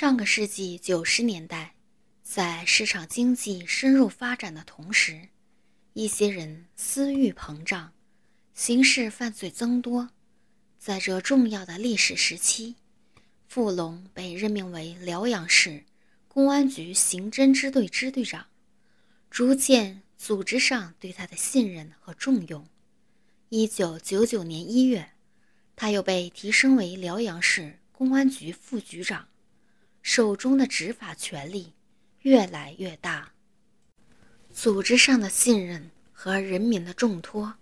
上个世纪九十年代，在市场经济深入发展的同时，一些人私欲膨胀，刑事犯罪增多。在这重要的历史时期，富龙被任命为辽阳市公安局刑侦支队支队长，逐渐组织上对他的信任和重用。一九九九年一月，他又被提升为辽阳市公安局副局长。手中的执法权力越来越大，组织上的信任和人民的重托，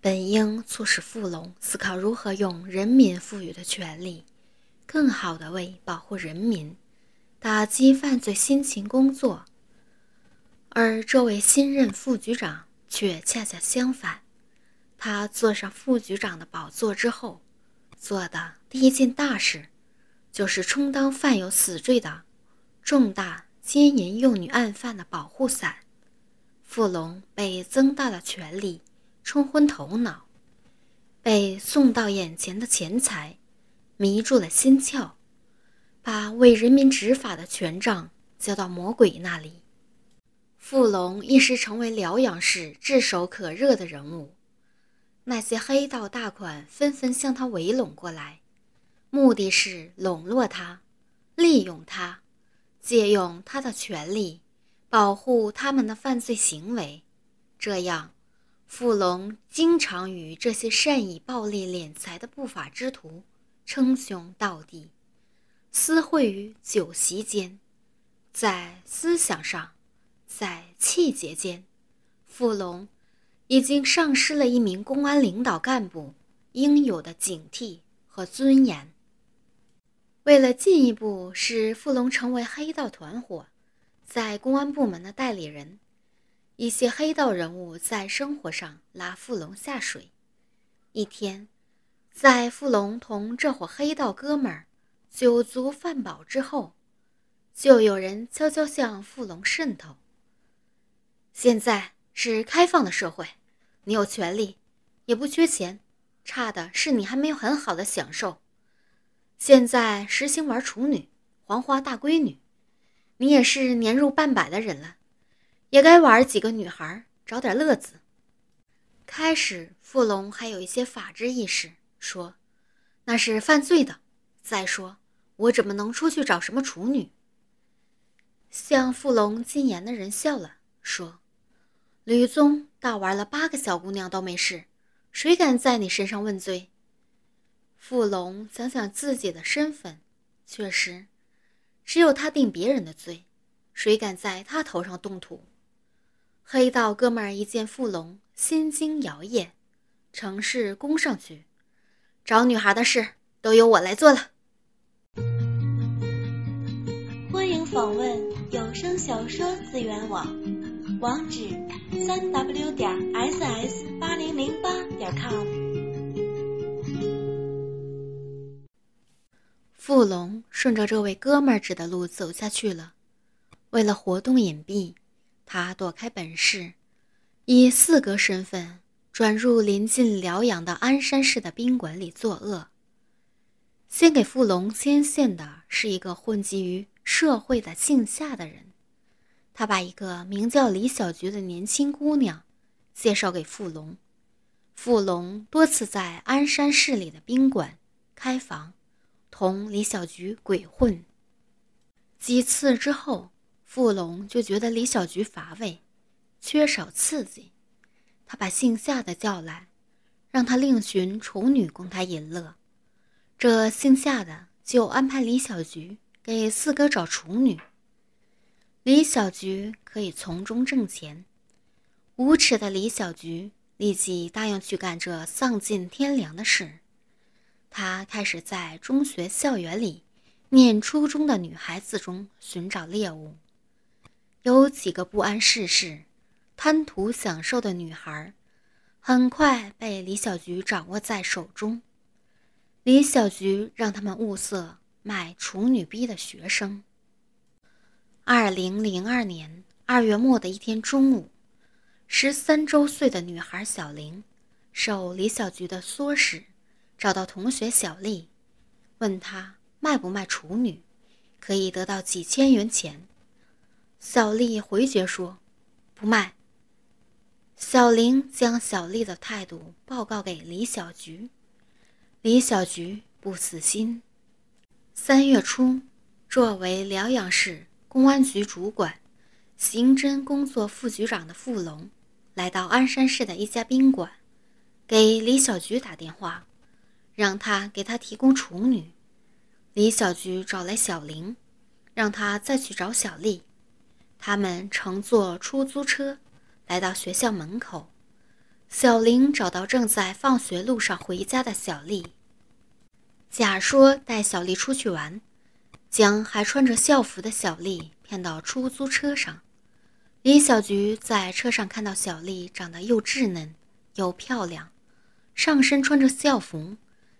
本应促使富龙思考如何用人民赋予的权力，更好地为保护人民、打击犯罪辛勤工作。而这位新任副局长却恰恰相反，他坐上副局长的宝座之后，做的第一件大事。就是充当犯有死罪的重大奸淫幼女案犯的保护伞，傅龙被增大了权力冲昏头脑，被送到眼前的钱财迷住了心窍，把为人民执法的权杖交到魔鬼那里。傅龙一时成为辽阳市炙手可热的人物，那些黑道大款纷纷向他围拢过来。目的是笼络他，利用他，借用他的权力，保护他们的犯罪行为。这样，傅龙经常与这些善以暴力敛财的不法之徒称兄道弟，私会于酒席间，在思想上，在气节间，傅龙已经丧失了一名公安领导干部应有的警惕和尊严。为了进一步使富龙成为黑道团伙在公安部门的代理人，一些黑道人物在生活上拉富龙下水。一天，在富龙同这伙黑道哥们儿酒足饭饱之后，就有人悄悄向富龙渗透。现在是开放的社会，你有权利，也不缺钱，差的是你还没有很好的享受。现在实行玩处女、黄花大闺女，你也是年入半百的人了，也该玩几个女孩，找点乐子。开始，傅龙还有一些法治意识，说那是犯罪的。再说，我怎么能出去找什么处女？向傅龙进言的人笑了，说：“吕宗大玩了八个小姑娘都没事，谁敢在你身上问罪？”傅龙想想自己的身份，确实，只有他定别人的罪，谁敢在他头上动土？黑道哥们儿一见傅龙心惊摇曳，乘势攻上去，找女孩的事都由我来做了。欢迎访问有声小说资源网，网址：三 w 点傅龙顺着这位哥们儿指的路走下去了。为了活动隐蔽，他躲开本市，以四哥身份转入临近辽阳的鞍山市的宾馆里作恶。先给傅龙牵线的是一个混迹于社会的姓夏的人，他把一个名叫李小菊的年轻姑娘介绍给傅龙。傅龙多次在鞍山市里的宾馆开房。同李小菊鬼混几次之后，傅龙就觉得李小菊乏味，缺少刺激。他把姓夏的叫来，让他另寻处女供他淫乐。这姓夏的就安排李小菊给四哥找处女，李小菊可以从中挣钱。无耻的李小菊立即答应去干这丧尽天良的事。他开始在中学校园里念初中的女孩子中寻找猎物，有几个不谙世事、贪图享受的女孩，很快被李小菊掌握在手中。李小菊让他们物色卖处女逼的学生。二零零二年二月末的一天中午，十三周岁的女孩小玲受李小菊的唆使。找到同学小丽，问她卖不卖处女，可以得到几千元钱。小丽回绝说：“不卖。”小林将小丽的态度报告给李小菊，李小菊不死心。三月初，作为辽阳市公安局主管、刑侦工作副局长的傅龙，来到鞍山市的一家宾馆，给李小菊打电话，让他给他提供处女。李小菊找来小林，让他再去找小丽。他们乘坐出租车。来到学校门口，小林找到正在放学路上回家的小丽，假说带小丽出去玩，将还穿着校服的小丽骗到出租车上。李小菊在车上看到小丽长得又稚嫩又漂亮，上身穿着校服，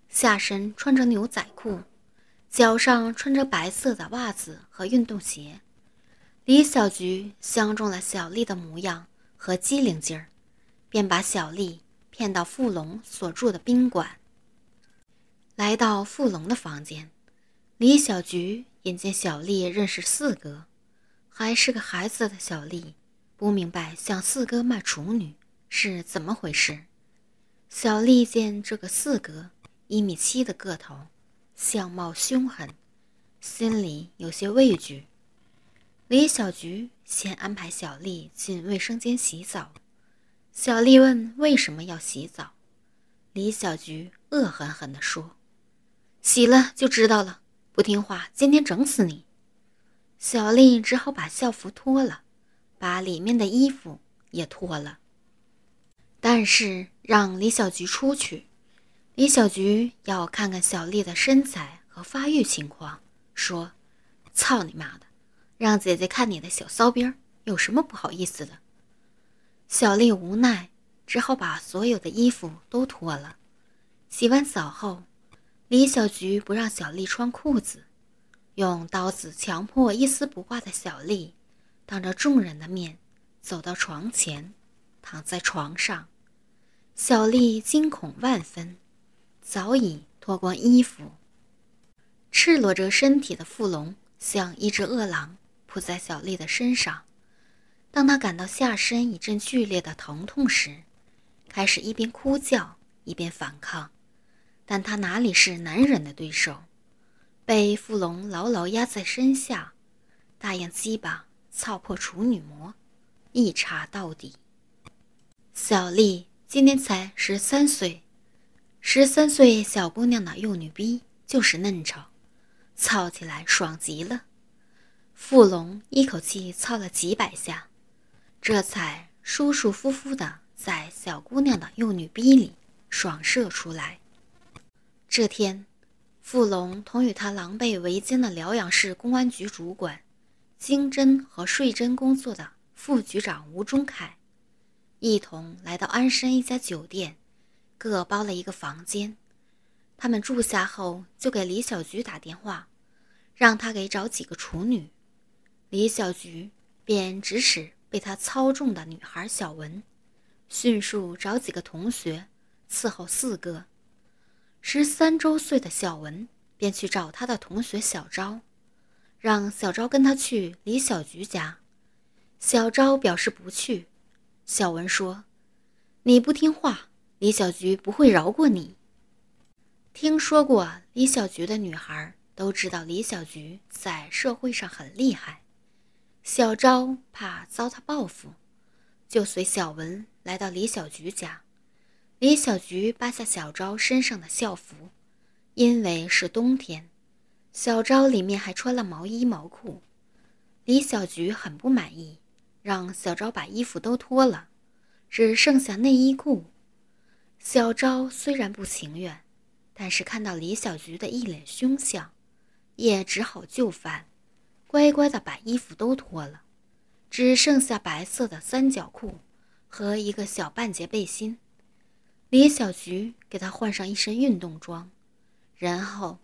下身穿着牛仔裤，脚上穿着白色的袜子和运动鞋。李小菊相中了小丽的模样。和机灵劲儿，便把小丽骗到富龙所住的宾馆。来到富龙的房间，李小菊眼见小丽认识四哥，还是个孩子的小丽，不明白向四哥卖处女是怎么回事。小丽见这个四哥一米七的个头，相貌凶狠，心里有些畏惧。李小菊先安排小丽进卫生间洗澡。小丽问：“为什么要洗澡？”李小菊恶狠狠地说：“洗了就知道了，不听话，今天整死你！”小丽只好把校服脱了，把里面的衣服也脱了。但是让李小菊出去，李小菊要看看小丽的身材和发育情况，说：“操你妈的！”让姐姐看你的小骚逼儿，有什么不好意思的？小丽无奈，只好把所有的衣服都脱了。洗完澡后，李小菊不让小丽穿裤子，用刀子强迫一丝不挂的小丽，当着众人的面走到床前，躺在床上。小丽惊恐万分，早已脱光衣服，赤裸着身体的傅龙像一只饿狼。扑在小丽的身上，当她感到下身一阵剧烈的疼痛时，开始一边哭叫一边反抗，但她哪里是男人的对手，被傅龙牢牢压在身下，大眼鸡巴操破处女膜，一插到底。小丽今年才十三岁，十三岁小姑娘的幼女逼就是嫩丑，操起来爽极了。傅龙一口气操了几百下，这才舒舒服服的在小姑娘的幼女逼里爽射出来。这天，傅龙同与他狼狈为奸的辽阳市公安局主管、经侦和税侦工作的副局长吴忠凯，一同来到鞍山一家酒店，各包了一个房间。他们住下后，就给李小菊打电话，让他给找几个处女。李小菊便指使被他操纵的女孩小文，迅速找几个同学伺候四哥。十三周岁的小文便去找他的同学小昭，让小昭跟他去李小菊家。小昭表示不去。小文说：“你不听话，李小菊不会饶过你。”听说过李小菊的女孩都知道李小菊在社会上很厉害。小昭怕遭他报复，就随小文来到李小菊家。李小菊扒下小昭身上的校服，因为是冬天，小昭里面还穿了毛衣毛裤。李小菊很不满意，让小昭把衣服都脱了，只剩下内衣裤。小昭虽然不情愿，但是看到李小菊的一脸凶相，也只好就范。乖乖的把衣服都脱了，只剩下白色的三角裤和一个小半截背心。李小菊给他换上一身运动装，然后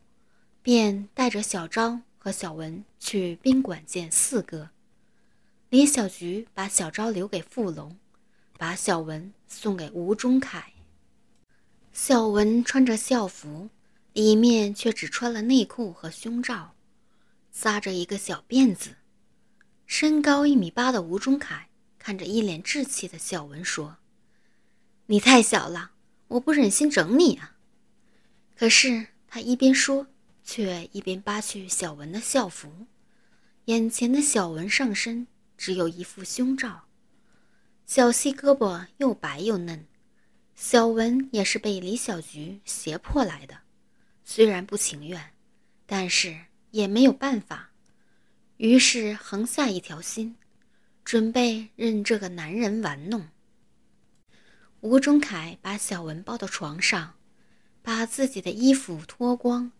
便带着小昭和小文去宾馆见四哥。李小菊把小昭留给傅龙，把小文送给吴忠凯。小文穿着校服，里面却只穿了内裤和胸罩。扎着一个小辫子。身高一米八的吴中凯看着一脸稚气的小文说：“你太小了，我不忍心整你啊。”可是他一边说，却一边扒去小文的校服。眼前的小文上身只有一副胸罩，小细胳膊又白又嫩。小文也是被李小菊胁迫来的，虽然不情愿，但是也没有办法。于是横下一条心，准备任这个男人玩弄。吴中凯把小文抱到床上，把自己的衣服脱光，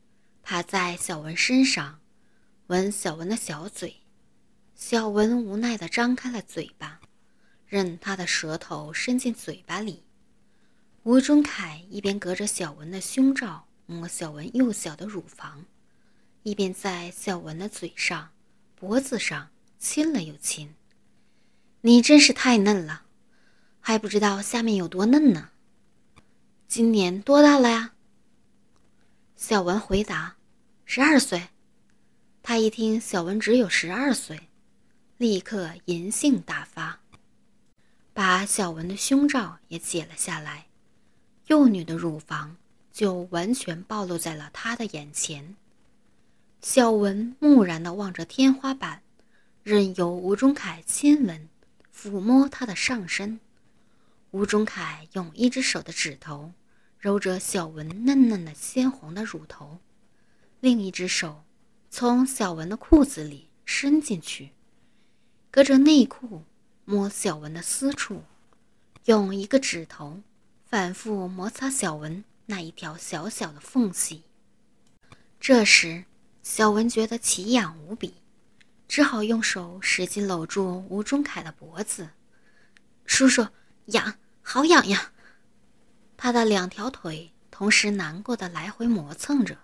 趴在小文身上，吻小文的小嘴。小文无奈地张开了嘴巴，任他的舌头伸进嘴巴里。吴中凯一边隔着小文的胸罩摸小文幼小的乳房，一边在小文的嘴上。脖子上亲了又亲，你真是太嫩了，还不知道下面有多嫩呢。今年多大了呀？小文回答：“十二岁。”他一听小文只有十二岁，立刻淫性大发，把小文的胸罩也解了下来，幼女的乳房就完全暴露在了他的眼前。小文木然地望着天花板，任由吴中凯亲吻、抚摸她的上身。吴中凯用一只手的指头揉着小文嫩嫩的鲜红的乳头，另一只手从小文的裤子里伸进去，隔着内裤摸小文的私处，用一个指头反复摩擦小文那一条小小的缝隙。这时。小文觉得奇痒无比，只好用手使劲搂住吴中凯的脖子。叔叔，痒，好痒呀！他的两条腿同时难过的来回磨蹭着。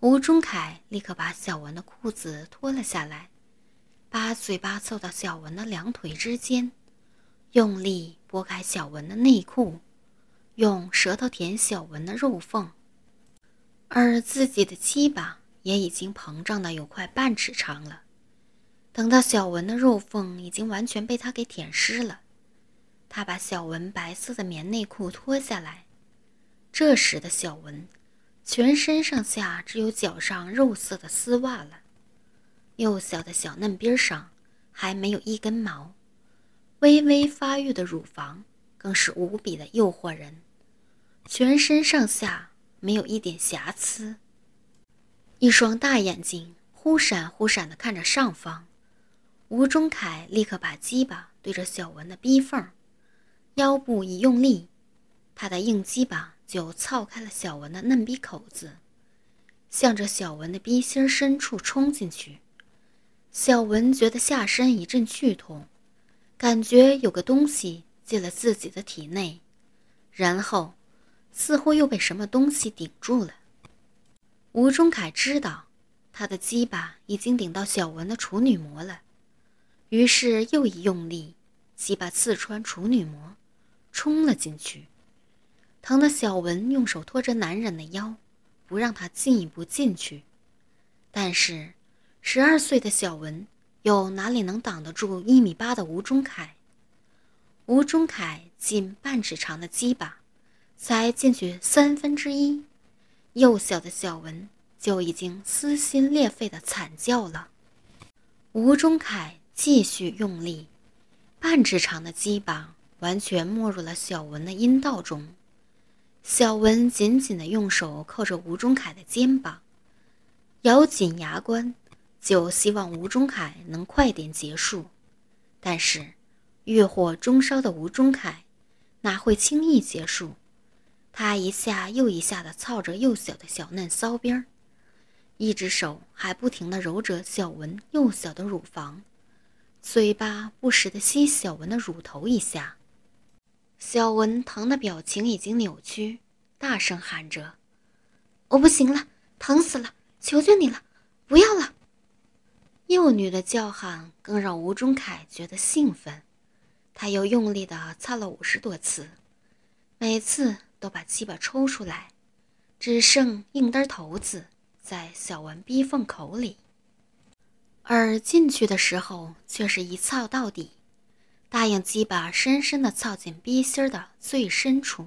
吴中凯立刻把小文的裤子脱了下来，把嘴巴凑到小文的两腿之间，用力拨开小文的内裤，用舌头舔小文的肉缝，而自己的鸡巴。也已经膨胀的有快半尺长了。等到小文的肉缝已经完全被他给舔湿了，他把小文白色的棉内裤脱下来。这时的小文，全身上下只有脚上肉色的丝袜了，幼小的小嫩边上还没有一根毛，微微发育的乳房更是无比的诱惑人，全身上下没有一点瑕疵。一双大眼睛忽闪忽闪地看着上方，吴中凯立刻把鸡巴对着小文的逼缝，腰部一用力，他的硬鸡巴就撬开了小文的嫩逼口子，向着小文的逼心深处冲进去。小文觉得下身一阵剧痛，感觉有个东西进了自己的体内，然后似乎又被什么东西顶住了。吴中凯知道，他的鸡巴已经顶到小文的处女膜了，于是又一用力，鸡巴刺穿处女膜，冲了进去，疼得小文用手托着男人的腰，不让他进一步进去。但是，十二岁的小文又哪里能挡得住一米八的吴中凯？吴中凯近半尺长的鸡巴，才进去三分之一。幼小的小文就已经撕心裂肺的惨叫了。吴中凯继续用力，半尺长的鸡巴完全没入了小文的阴道中。小文紧紧的用手扣着吴中凯的肩膀，咬紧牙关，就希望吴中凯能快点结束。但是，欲火中烧的吴中凯哪会轻易结束？他一下又一下地操着幼小的小嫩骚边儿，一只手还不停地揉着小文幼小的乳房，嘴巴不时地吸小文的乳头一下。小文疼的表情已经扭曲，大声喊着：“我不行了，疼死了！求求你了，不要了！”幼女的叫喊更让吴中凯觉得兴奋，他又用力地擦了五十多次，每次。都把鸡巴抽出来，只剩硬墩头子在小文逼缝口里。而进去的时候却是一操到底，大硬鸡巴深深地操进逼心的最深处，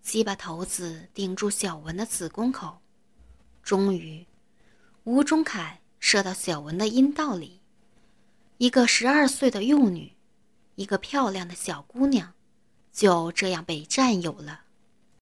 鸡巴头子顶住小文的子宫口，终于，吴忠凯射到小文的阴道里。一个十二岁的幼女，一个漂亮的小姑娘，就这样被占有了。